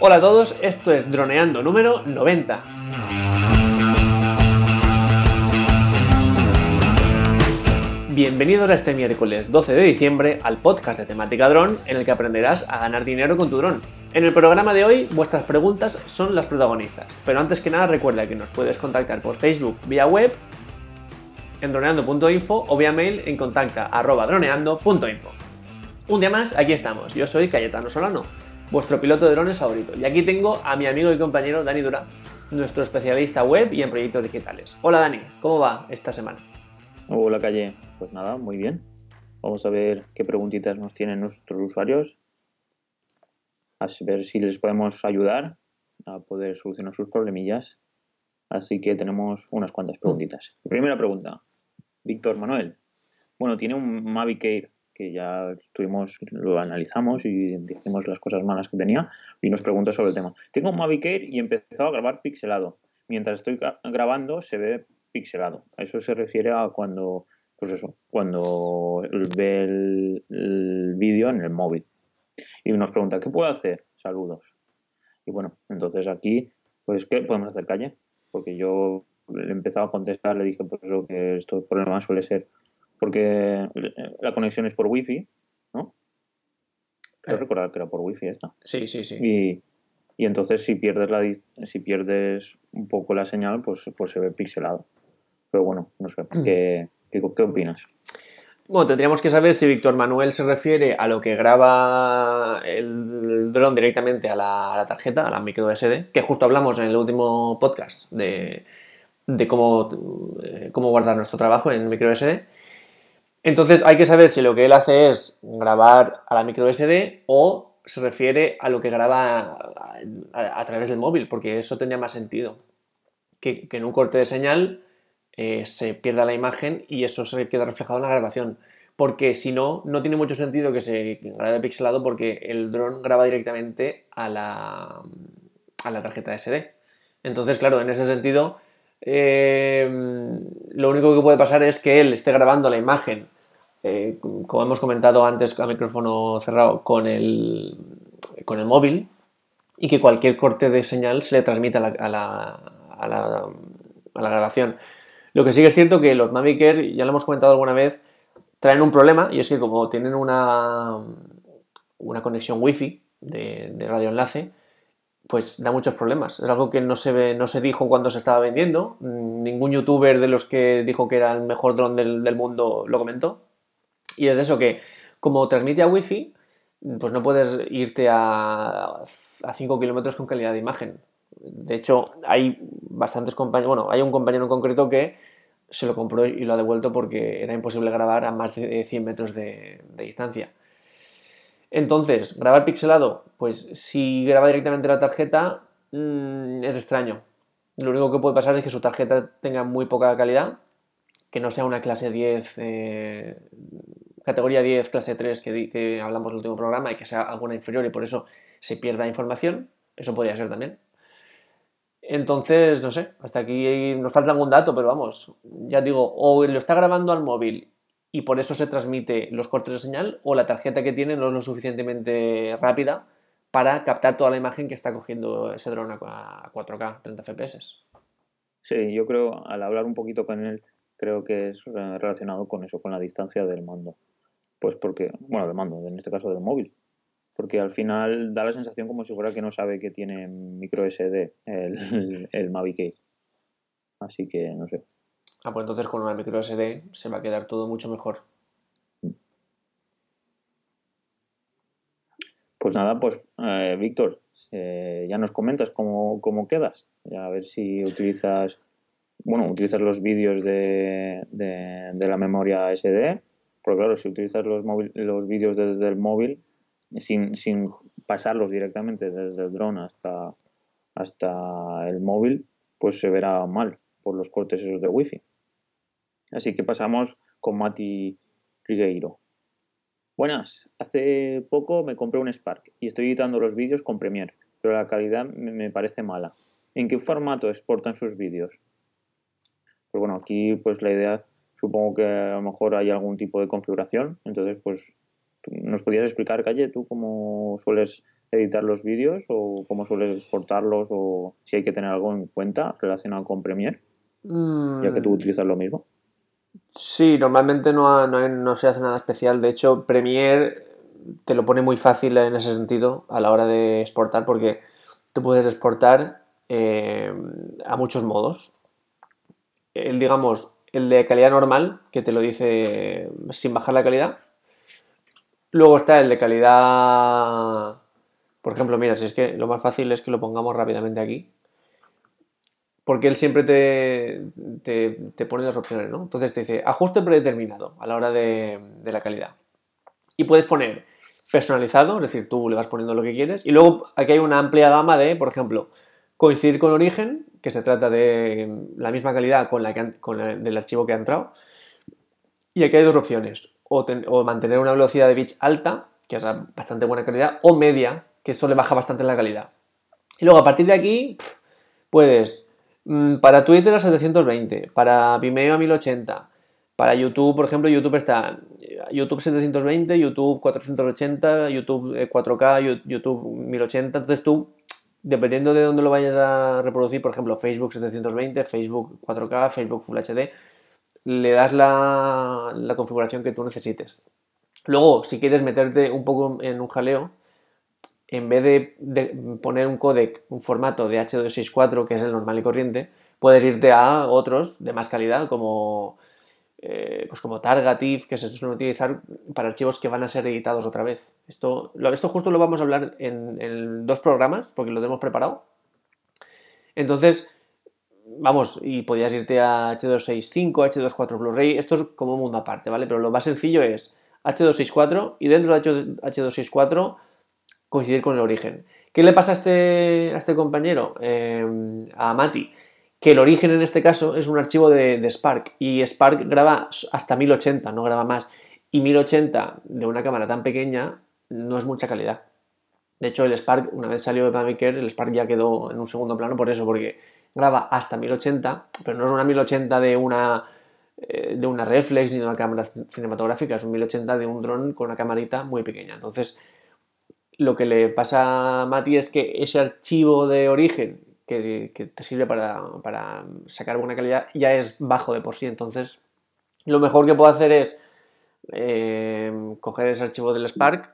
Hola a todos, esto es Droneando número 90. Bienvenidos a este miércoles 12 de diciembre al podcast de temática dron en el que aprenderás a ganar dinero con tu dron. En el programa de hoy vuestras preguntas son las protagonistas, pero antes que nada recuerda que nos puedes contactar por Facebook vía web en droneando.info o vía mail en contacta.droneando.info. Un día más, aquí estamos. Yo soy Cayetano Solano, vuestro piloto de drones favorito. Y aquí tengo a mi amigo y compañero Dani Dura, nuestro especialista web y en proyectos digitales. Hola Dani, ¿cómo va esta semana? Hola Calle, pues nada, muy bien. Vamos a ver qué preguntitas nos tienen nuestros usuarios. A ver si les podemos ayudar a poder solucionar sus problemillas. Así que tenemos unas cuantas preguntitas. Primera pregunta. Víctor Manuel. Bueno, tiene un Mavic Air que ya estuvimos, lo analizamos y dijimos las cosas malas que tenía y nos pregunta sobre el tema. Tengo un Mavic Air y he empezado a grabar pixelado. Mientras estoy grabando se ve pixelado. A eso se refiere a cuando, pues eso, cuando ve el, el vídeo en el móvil. Y nos pregunta, ¿qué puedo hacer? Saludos. Y bueno, entonces aquí, pues, ¿qué podemos hacer, calle? Porque yo le empezaba a contestar, le dije pues, eso, que estos problemas suele ser porque la conexión es por wifi, ¿no? Quiero Eh. recordar que era por wifi esta. Sí, sí, sí. Y, y entonces si pierdes la si pierdes un poco la señal, pues, pues se ve pixelado. Pero bueno, no sé, ¿qué, qué, qué opinas? Bueno, tendríamos que saber si Víctor Manuel se refiere a lo que graba el dron directamente a la, a la tarjeta, a la micro SD, que justo hablamos en el último podcast de, de cómo, eh, cómo guardar nuestro trabajo en micro SD. Entonces hay que saber si lo que él hace es grabar a la micro SD o se refiere a lo que graba a, través del móvil, porque eso tendría más sentido. Que, que en un corte de señal eh, se pierda la imagen y eso se queda reflejado en la grabación. Porque si no, no tiene mucho sentido que se grabe pixelado porque el dron graba directamente a la, a la tarjeta SD. Entonces, claro, en ese sentido, eh, lo único que puede pasar es que él esté grabando la imagen, eh, como hemos comentado antes a micrófono cerrado, con el, con el móvil y que cualquier corte de señal se le transmita a la, a la- a la- grabación. Lo que sí que es cierto que los Mavic ya lo hemos comentado alguna vez, traen un problema y es que como tienen una, una conexión wifi de, de radioenlace, pues da muchos problemas. Es algo que no se, no se dijo cuando se estaba vendiendo. Mm, Ningún youtuber de los que dijo que era el mejor dron del, del mundo lo comentó. Y es eso que, como transmite a wifi, pues no puedes irte a, a 5 kilómetros con calidad de imagen. De hecho, hay bastantes compañeros, bueno, hay un compañero en concreto que se lo compró y lo ha devuelto porque era imposible grabar a más de 100 metros de distancia. Entonces, grabar pixelado, pues si graba directamente la tarjeta mm, es extraño. Lo único que puede pasar es que su tarjeta tenga muy poca calidad, que no sea una clase 10, eh, categoría 10, clase 3 que, que hablamos en el último programa y que sea alguna inferior y por eso se pierda información. Eso podría ser también. Entonces, no sé, hasta aquí nos falta algún dato, pero vamos, ya digo, o lo está grabando al móvil y por eso se transmite los cortes de señal, o la tarjeta que tiene no es lo suficientemente rápida para captar toda la imagen que está cogiendo ese dron a a 4K, 30 FPS. Sí, yo creo, al hablar un poquito con él, creo que es eh, relacionado con eso, con la distancia del mando. Pues porque, bueno, del mando, en este caso del móvil. Porque al final da la sensación como si fuera que no sabe que tiene micro SD el, el Mavic. Así que, no sé. Ah, pues entonces con una micro SD se va a quedar todo mucho mejor. Pues nada, pues eh, Víctor, eh, ya nos comentas cómo, cómo quedas. Ya a ver si utilizas, bueno, utilizas los vídeos de, de, la memoria SD. Porque claro, si utilizas los, los vídeos desde el móvil, sin, sin pasarlos directamente desde el dron hasta, hasta el móvil, pues se verá mal por los cortes esos de wifi. Así que pasamos con Mati Rigueiro. Buenas, hace poco me compré un Spark y estoy editando los vídeos con Premiere, pero la calidad me parece mala. ¿En qué formato exportan sus vídeos? Pues bueno, aquí pues la idea, supongo que a lo mejor hay algún tipo de configuración, entonces pues ¿tú ¿nos podías explicar, Calle, tú cómo sueles editar los vídeos o cómo sueles exportarlos o si hay que tener algo en cuenta relacionado con Premiere, ya que tú Mm, utilizas lo mismo. Sí, normalmente no, no, no se hace nada especial. De hecho, Premiere te lo pone muy fácil en ese sentido a la hora de exportar porque tú puedes exportar eh, a muchos modos. El, digamos, el de calidad normal, que te lo dice sin bajar la calidad. Luego está el de calidad... Por ejemplo, mira, si es que lo más fácil es que lo pongamos rápidamente aquí. Porque él siempre te, te, pone las opciones, ¿no? Entonces te dice ajuste predeterminado a la hora de, de la calidad. Y puedes poner personalizado, es decir, tú le vas poniendo lo que quieres. Y luego aquí hay una amplia gama de, por ejemplo, coincidir con origen, que se trata de la misma calidad con la que con la- del archivo que ha entrado. Y aquí hay dos opciones. O, ten- o mantener una velocidad de bits alta, que es bastante buena calidad, o media, que esto le baja bastante la calidad. Y luego a partir de aquí puedes para Twitter a 720, para Vimeo a 1080, para YouTube, por ejemplo, YouTube está eh, YouTube 720, YouTube 480, YouTube eh, 4K, Yu- YouTube 1080. Entonces tú, dependiendo de dónde lo vayas a reproducir, por ejemplo, Facebook 720, Facebook 4K, Facebook Full HD, le das la, la configuración que tú necesites. Luego, si quieres meterte un poco en un jaleo, en vez de, poner un codec, un formato de H264, que es el normal y corriente, puedes irte a otros de más calidad, como, eh, pues como Targative, que se suelen utilizar para archivos que van a ser editados otra vez. Esto, esto justo lo vamos a hablar en, en dos programas, porque lo tenemos preparado. Entonces, vamos, y podías irte a H265, H24 Blu-ray, esto es como un mundo aparte, ¿vale? Pero lo más sencillo es H264 y dentro de H264 coincidir con el origen. ¿Qué le pasa a este, a este compañero? Eh, a Mati. Que el origen en este caso es un archivo de, Spark y Spark graba hasta 1080, no graba más. Y 1080 de una cámara tan pequeña no es mucha calidad. De hecho, el Spark, una vez salió de Air, el Spark ya quedó en un segundo plano por eso, porque graba hasta 1080, pero no es una 1080 de una, eh, de una reflex ni de una cámara cinematográfica, es un 1080 de un dron con una camarita muy pequeña. Entonces, lo que le pasa a Mati es que ese archivo de origen que, te sirve para, sacar buena calidad ya es bajo de por sí. Entonces, lo mejor que puedo hacer es eh, coger ese archivo del Spark,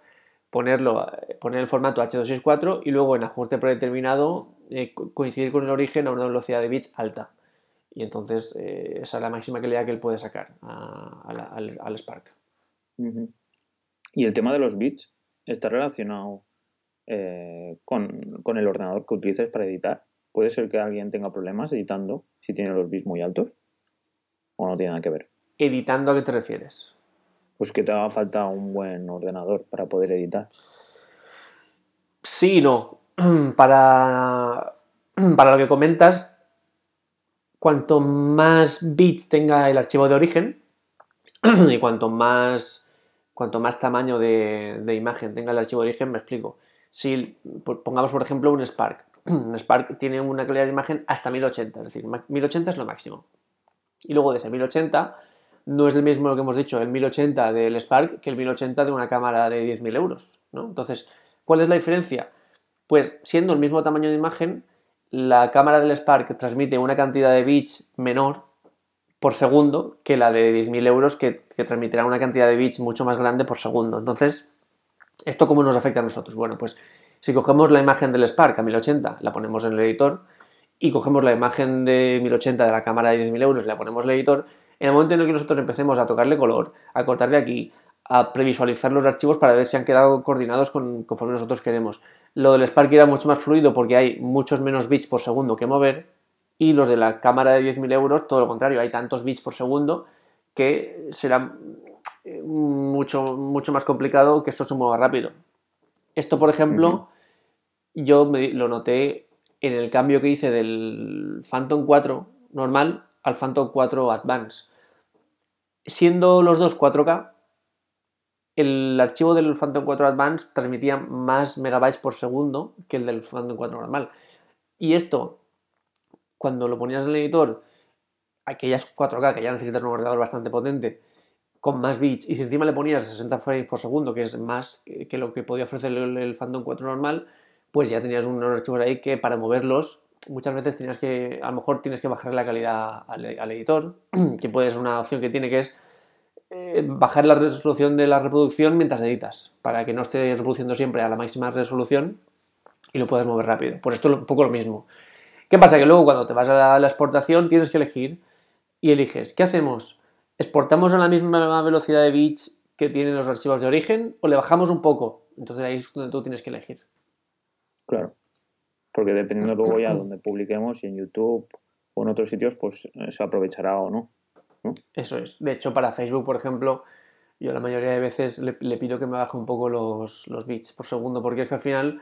ponerlo, poner el formato H264 y luego en ajuste predeterminado eh, co- coincidir con el origen a una velocidad de bits alta. Y entonces eh, esa es la máxima calidad que él puede sacar al, Spark. Y el tema de los bits está relacionado eh, con, con el ordenador que utilices para editar. Puede ser que alguien tenga problemas editando si tiene los bits muy altos o no tiene nada que ver. ¿Editando a qué te refieres? Pues que te haga falta un buen ordenador para poder editar. Sí no. Para, para lo que comentas, cuanto más bits tenga el archivo de origen y cuanto más, cuanto más tamaño de, imagen tenga el archivo de origen, me explico. Si po- pongamos, por ejemplo, un Spark. Un Spark tiene una calidad de imagen hasta 1080, es decir, ma- 1080 es lo máximo. Y luego de ese 1080 no es el mismo lo que hemos dicho, el 1080 del Spark que el 1080 de una cámara de 10.000 euros. ¿no? Entonces, ¿cuál es la diferencia? Pues siendo el mismo tamaño de imagen, la cámara del Spark transmite una cantidad de bits menor por segundo que la de 10.000 euros que, transmitirá una cantidad de bits mucho más grande por segundo. Entonces, ¿esto cómo nos afecta a nosotros? Bueno, pues si cogemos la imagen del Spark a 1080, la ponemos en el editor, y cogemos la imagen de 1080 de la cámara de 10.000 euros y la ponemos en el editor, en el momento en el que nosotros empecemos a tocarle color, a cortarle aquí, a previsualizar los archivos para ver si han quedado coordinados con, conforme nosotros queremos. Lo del Spark era mucho más fluido porque hay muchos menos bits por segundo que mover y los de la cámara de 10.000 euros, todo lo contrario, hay tantos bits por segundo que será eh, mucho, mucho más complicado que esto se mueva rápido. Esto, por ejemplo, yo me- lo noté en el cambio que hice del Phantom 4 normal al Phantom 4 Advance. Siendo los dos 4K, el archivo del Phantom 4 Advance transmitía más megabytes por segundo que el del Phantom 4 normal. Y esto, cuando lo ponías en el editor, aquellas 4K, que ya necesitas un ordenador bastante potente, con más bits y si encima le ponías 60 frames por segundo, que es más que lo que podía ofrecer el, el Phantom 4 normal, pues ya tenías unos archivos ahí que para moverlos muchas veces tenías que, a lo mejor tienes que bajar la calidad al, editor, que puede ser una opción que tiene que es eh, bajar la resolución de la reproducción mientras editas, para que no esté reproduciendo siempre a la máxima resolución y lo puedas mover rápido. Por esto es un poco lo mismo. ¿Qué pasa? Que luego cuando te vas a la, exportación tienes que elegir y eliges, ¿qué hacemos? ¿Exportamos a la misma velocidad de bits que tienen los archivos de origen o le bajamos un poco? Entonces ahí es donde tú tienes que elegir. Claro porque dependiendo luego ya donde publiquemos, y en YouTube o en otros sitios, pues eh, se aprovechará o no. Eso es. De hecho, para Facebook, por ejemplo, yo la mayoría de veces le, pido que me baje un poco los, bits por segundo, porque es que al final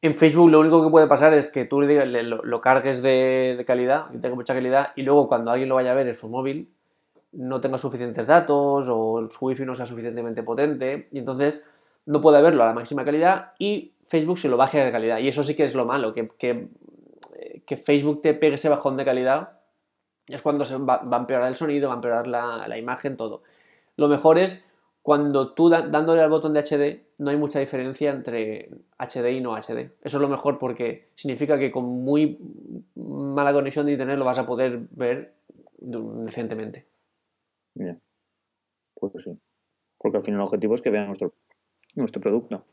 en Facebook lo único que puede pasar es que tú le, lo, cargues de, calidad, que tenga mucha calidad, y luego cuando alguien lo vaya a ver en su móvil, no tenga suficientes datos o su wifi no sea suficientemente potente, y entonces no puede verlo a la máxima calidad y Facebook se lo baje de calidad. Y eso sí que es lo malo, que, que, Facebook te pegue ese bajón de calidad. Es cuando se va, a empeorar el sonido, va a empeorar la, imagen, todo. Lo mejor es cuando tú dándole al botón de HD no hay mucha diferencia entre HD y no HD. Eso es lo mejor porque significa que con muy mala conexión de internet lo vas a poder ver decentemente. Bien. Pues sí. Porque al final el objetivo es que vean nuestro nuestro producto.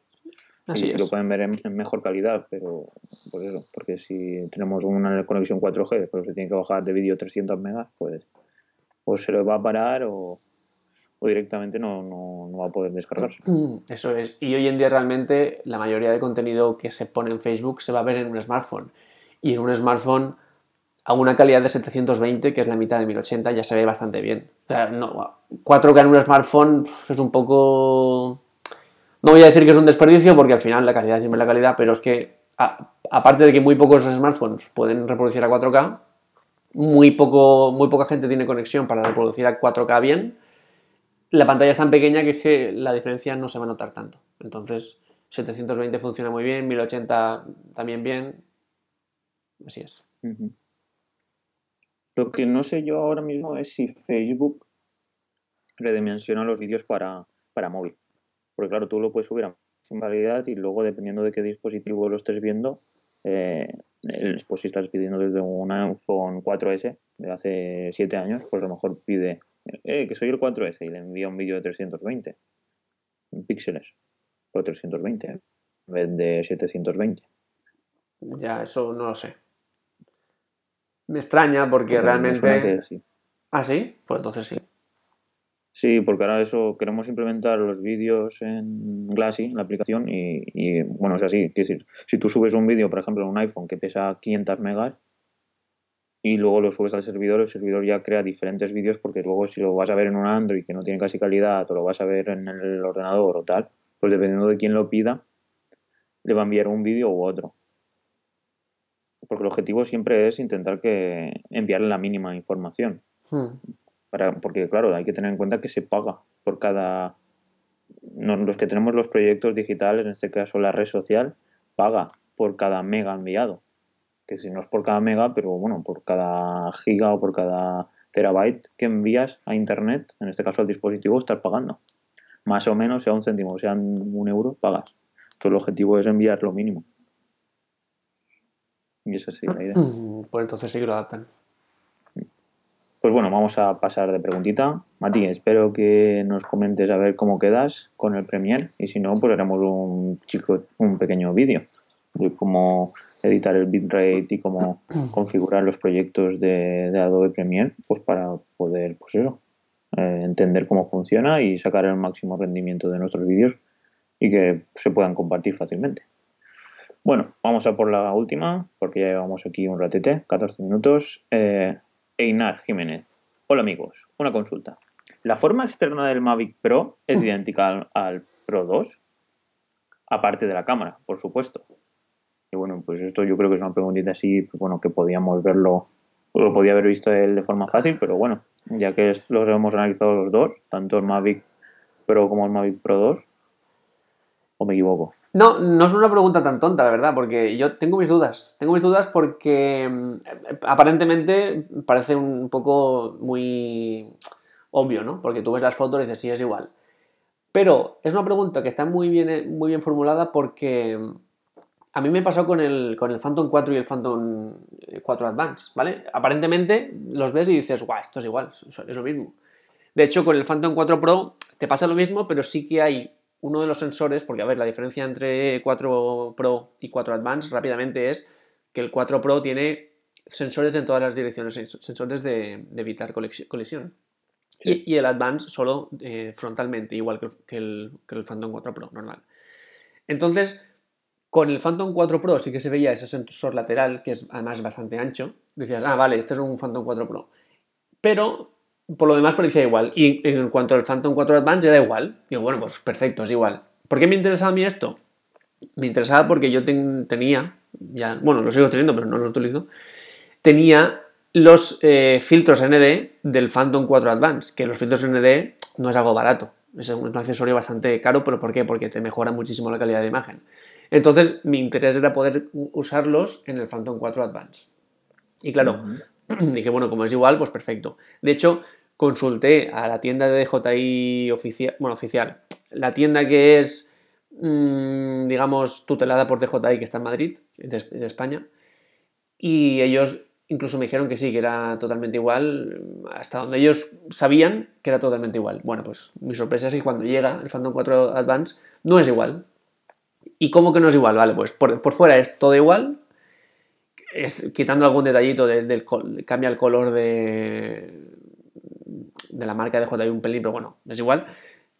Así y lo pueden ver en, mejor calidad, pero por eso, porque si tenemos una conexión 4G, pero se tiene que bajar de vídeo 300 megas, pues o se lo va a parar o, directamente no, no, va a poder descargarse. Mm, eso es. Y hoy en día realmente la mayoría de contenido que se pone en Facebook se va a ver en un smartphone. Y en un smartphone a una calidad de 720, que es la mitad de 1080, ya se ve bastante bien. O sea, no, 4K en un smartphone es un poco no voy a decir que es un desperdicio porque al final la calidad es siempre la calidad, pero es que aparte de que muy pocos smartphones pueden reproducir a 4K, muy, poco, muy poca gente tiene conexión para reproducir a 4K bien, la pantalla es tan pequeña que es que la diferencia no se va a notar tanto. Entonces, 720 funciona muy bien, 1080 también bien. Así es. Lo que no sé yo ahora mismo es si Facebook redimensiona los vídeos para, para móvil. Porque claro, tú lo puedes subir a sin calidad y luego dependiendo de qué dispositivo lo estés viendo, eh, pues si estás pidiendo desde un iPhone 4S de hace 7 años, pues a lo mejor pide eh, que soy el 4S y le envía un vídeo de 320 píxeles o 320 en vez de 720. Ya, eso no lo sé. Me extraña porque realmente... ¿Ah, sí? Pues entonces sí. Sí, porque ahora eso queremos implementar los vídeos en Glassy, la aplicación, y, bueno, es así. Es decir, si tú subes un vídeo, por ejemplo, en un iPhone que pesa 500 megas y luego lo subes al servidor, el servidor ya crea diferentes vídeos porque luego si lo vas a ver en un Android que no tiene casi calidad o lo vas a ver en el ordenador o tal, pues dependiendo de quién lo pida, le va a enviar un vídeo u otro. Porque el objetivo siempre es intentar que enviarle la mínima información. Hmm porque claro, hay que tener en cuenta que se paga por cada... los que tenemos los proyectos digitales, en este caso la red social, paga por cada mega enviado. Que si no es por cada mega, pero bueno, por cada giga o por cada terabyte que envías a internet, en este caso al dispositivo, estás pagando. Más o menos, sea un céntimo, sea un euro, pagas. Entonces el objetivo es enviar lo mínimo. Y eso sí la idea. Pues entonces sí que lo adaptan. Pues bueno, vamos a pasar de preguntita. Mati, espero que nos comentes a ver cómo quedas con el Premiere y si no, pues haremos un chico, un pequeño vídeo de cómo editar el bitrate y cómo configurar los proyectos de, Adobe Premiere, pues para poder, pues eso, eh, entender cómo funciona y sacar el máximo rendimiento de nuestros vídeos y que se puedan compartir fácilmente. Bueno, vamos a por la última, porque ya llevamos aquí un ratete, 14 minutos. Eh, Einar Jiménez. Hola amigos, una consulta. ¿La forma externa del Mavic Pro es idéntica al, Pro 2? Aparte de la cámara, por supuesto. Y bueno, pues esto yo creo que es una preguntita así, bueno, que podíamos verlo, lo podía haber visto él de forma fácil, pero bueno, ya que los hemos analizado los dos, tanto el Mavic Pro como el Mavic Pro 2, ¿o me equivoco? No, no es una pregunta tan tonta, la verdad, porque yo tengo mis dudas. Tengo mis dudas porque mm, aparentemente parece un poco muy obvio, ¿no? Porque tú ves las fotos y dices, sí, es igual. Pero es una pregunta que está muy bien, muy bien formulada porque a mí me pasó con el, con el Phantom 4 y el Phantom 4 Advance, ¿vale? Aparentemente los ves y dices, guau, esto es igual, es lo mismo. De hecho, con el Phantom 4 Pro te pasa lo mismo, pero sí que hay uno de los sensores, porque a ver, la diferencia entre 4 Pro y 4 Advance rápidamente es que el 4 Pro tiene sensores en todas las direcciones, sensores de, evitar colisión. Y, el Advance solo eh, frontalmente, igual que el, que el Phantom 4 Pro normal. Entonces, con el Phantom 4 Pro sí que se veía ese sensor lateral, que es además bastante ancho. Decías, ah, vale, este es un Phantom 4 Pro. Pero por lo demás parecía igual. Y en cuanto al Phantom 4 Advance era igual. Digo, bueno, pues perfecto, es igual. ¿Por qué me interesaba a mí esto? Me interesaba porque yo tenía, ya, bueno, lo sigo teniendo, pero no los utilizo. Tenía los eh, filtros ND del Phantom 4 Advance, que los filtros ND no es algo barato. Es un accesorio bastante caro, pero ¿por qué? Porque te mejora muchísimo la calidad de imagen. Entonces, mi interés era poder usarlos en el Phantom 4 Advance. Y claro, dije, bueno, como es igual, pues perfecto. De hecho, consulté a la tienda de DJI oficial, bueno, oficial, la tienda que es, mm, digamos, tutelada por DJI, que está en Madrid, de, España, y ellos incluso me dijeron que sí, que era totalmente igual, hasta donde ellos sabían que era totalmente igual. Bueno, pues mi sorpresa es que cuando llega el Phantom 4 Advance no es igual. ¿Y cómo que no es igual? Vale, pues por, fuera es todo igual, quitando algún detallito del, cambia el color de, la marca de DJI un pelín, pero bueno, es igual.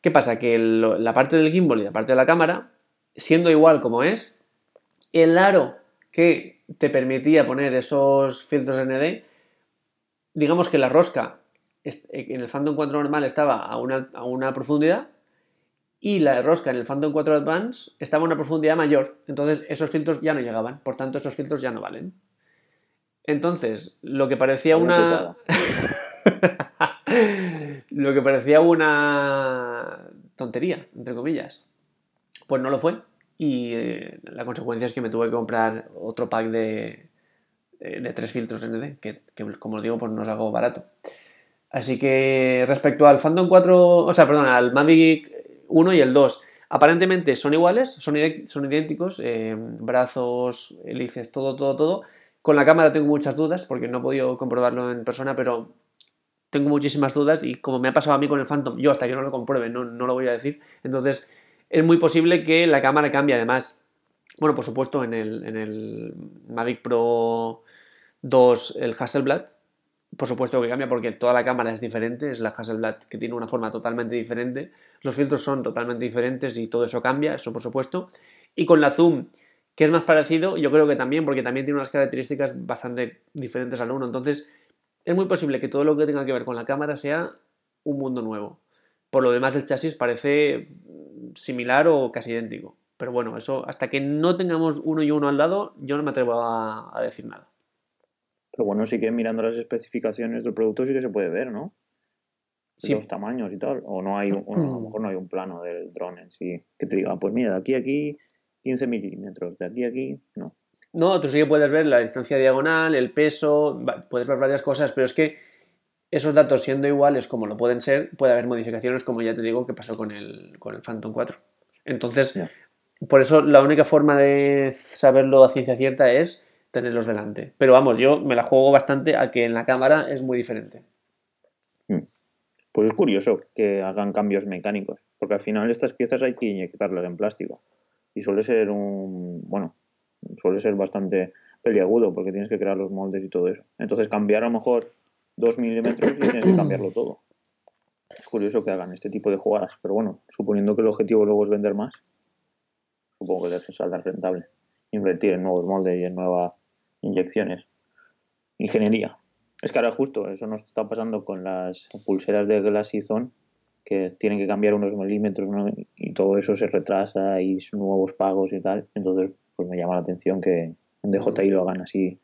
¿Qué pasa? Que la parte del gimbal y la parte de la cámara, siendo igual como es, el aro que te permitía poner esos filtros ND, digamos que la rosca en el Phantom 4 normal estaba a una profundidad y la rosca en el Phantom 4 Advance estaba a una profundidad mayor. Entonces esos filtros ya no llegaban, por tanto esos filtros ya no valen. Entonces, lo que parecía una... lo que parecía una tontería, entre comillas, pues no lo fue. Y eh, la consecuencia es que me tuve que comprar otro pack de, de, tres filtros ND, que, como os digo, pues no es algo barato. Así que respecto al Phantom 4, o sea, perdón, al Mavic 1 y el 2, aparentemente son iguales, son, son idénticos, eh, brazos, hélices, todo, todo, todo. Con la cámara tengo muchas dudas porque no he podido comprobarlo en persona, pero tengo muchísimas dudas y como me ha pasado a mí con el Phantom, yo hasta que no lo compruebe no, no lo voy a decir. Entonces, es muy posible que la cámara cambie además. Bueno, por supuesto, en el, en el Mavic Pro 2, el Hasselblad, por supuesto que cambia porque toda la cámara es diferente, es la Hasselblad que tiene una forma totalmente diferente, los filtros son totalmente diferentes y todo eso cambia, eso por supuesto. Y con la Zoom, que es más parecido, yo creo que también, porque también tiene unas características bastante diferentes al uno. Entonces, es muy posible que todo lo que tenga que ver con la cámara sea un mundo nuevo. Por lo demás, el chasis parece similar o casi idéntico. Pero bueno, eso hasta que no tengamos uno y uno al lado, yo no me atrevo a, decir nada. Pero bueno, sí que mirando las especificaciones del producto sí que se puede ver, ¿no? Sí. Los tamaños y tal. O no hay a lo mejor no hay un plano del drone en sí que te diga, pues mira, de aquí a aquí 15 milímetros, de aquí a aquí, no. No, tú sí que puedes ver la distancia diagonal, el peso, puedes ver varias cosas, pero es que esos datos siendo iguales como lo pueden ser, puede haber modificaciones como ya te digo que pasó con el, con el Phantom 4. Entonces, por eso la única forma de saberlo a ciencia cierta es tenerlos delante. Pero vamos, yo me la juego bastante a que en la cámara es muy diferente. Hmm. Pues es curioso que hagan cambios mecánicos, porque al final estas piezas hay que inyectarlas en plástico. Y suele ser un, bueno, suele ser bastante peliagudo porque tienes que crear los moldes y todo eso. Entonces cambiar a lo mejor 2 milímetros y tienes que cambiarlo todo. Es curioso que hagan este tipo de jugadas, pero bueno, suponiendo que el objetivo luego es vender más, supongo que les saldrá rentable invertir en nuevos moldes y en nuevas inyecciones. Ingeniería. Es que ahora justo eso nos está pasando con las pulseras de Glassy Zone, que tienen que cambiar unos milímetros y todo eso se retrasa y son nuevos pagos y tal. Entonces, pues me llama la atención que en DJI lo hagan así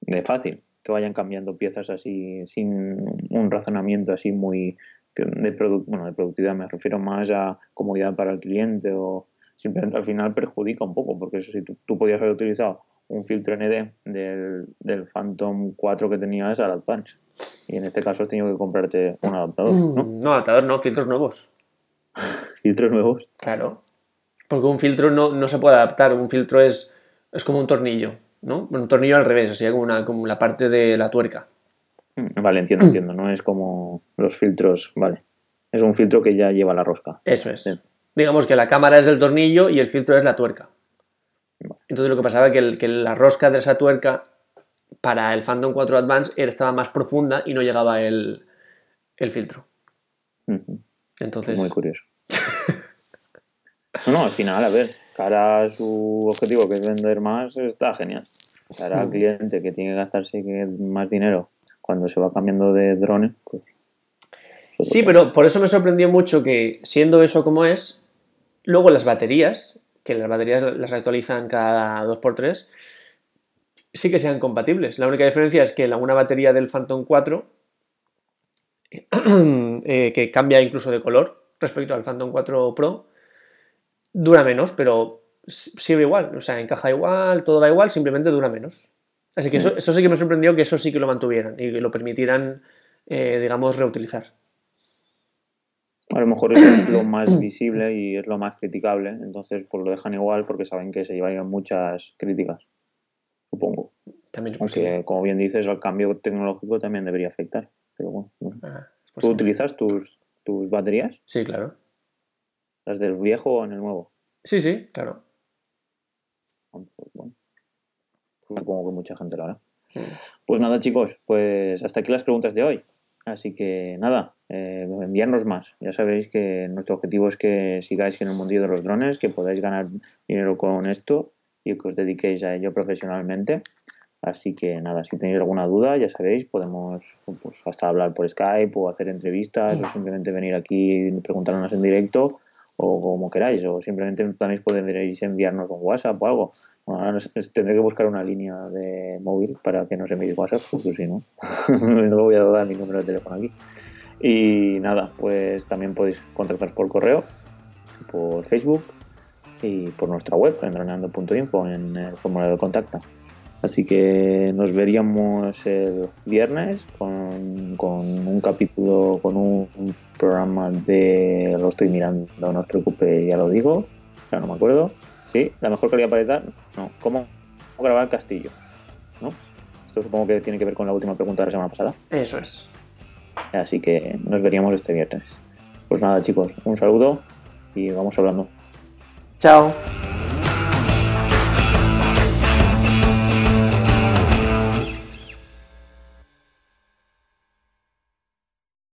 de fácil, que vayan cambiando piezas así sin un razonamiento así muy de, bueno, de productividad, me refiero más a comodidad para el cliente o simplemente al final perjudica un poco, porque eso si tú, podías haber utilizado un filtro ND del, del Phantom 4 que tenías al Advance. Y en este caso has tenido que comprarte un adaptador, ¿no? No, adaptador no, filtros nuevos. Filtros nuevos. Claro. Porque un filtro no, no se puede adaptar. Un filtro es, es como un tornillo, ¿no? Un tornillo al revés, así como, una, como la parte de la tuerca. Mm, Vale, entiendo, entiendo. No es como los filtros, vale. Es un filtro que ya lleva la rosca. Eso es. Sí. Digamos que la cámara es el tornillo y el filtro es la tuerca. Entonces lo que pasaba es que, el- que la rosca de esa tuerca para el Phantom 4 Advance estaba más profunda y no llegaba el, el filtro. Entonces, Muy curioso. No, no, al final, a ver, cara a su objetivo que es vender más, está genial. Cara al cliente que tiene que gastarse más dinero cuando se va cambiando de drones, pues Sí, pero por eso me sorprendió mucho que, siendo eso como es, luego las baterías, que las baterías las actualizan cada 2x3, sí que sean compatibles. La única diferencia es que una batería del Phantom 4, eh, que cambia incluso de color respecto al Phantom 4 Pro, dura menos, pero sirve igual, o sea, encaja igual, todo va igual, simplemente dura menos. Así que eso, eso sí que me sorprendió que eso sí que lo mantuvieran y que lo permitieran, eh, digamos, reutilizar. A lo mejor eso es lo más visible y es lo más criticable, entonces pues lo dejan igual porque saben que se llevarían muchas críticas, supongo. También es. Aunque, como bien dices, el cambio tecnológico también debería afectar. Pero bueno, no. Ah, ¿Tú utilizas tus, tus baterías? Sí, claro. ¿Las del viejo o en el nuevo? Sí, sí, claro. Pues, bueno, supongo que mucha gente lo hará. Pues nada, chicos, pues hasta aquí las preguntas de hoy. Así que nada, eh, enviarnos más. Ya sabéis que nuestro objetivo es que sigáis en el mundillo de los drones, que podáis ganar dinero con esto y que os dediquéis a ello profesionalmente. Así que nada, si tenéis alguna duda, ya sabéis, podemos pues, hasta hablar por Skype o hacer entrevistas o simplemente venir aquí y preguntarnos en directo o como queráis, o simplemente también podéis enviarnos un WhatsApp o algo. Bueno, ahora nos- tendré que buscar una línea de móvil para que nos enviéis WhatsApp, porque si no, no voy a dar mi número de teléfono aquí. Y nada, pues también podéis contactar por correo, por Facebook y por nuestra web, en droneando.info, en el formulario de contacto. Así que nos veríamos el viernes con, con un capítulo, con un, un programa de. Lo estoy mirando, no os preocupe, ya lo digo. Ya no me acuerdo. Sí, la mejor calidad para editar. No, ¿cómo grabar el castillo? ¿No? Esto supongo que tiene que ver con la última pregunta de la semana pasada. Eso es. Así que nos veríamos este viernes. Pues nada, chicos, un saludo y vamos hablando. Chao.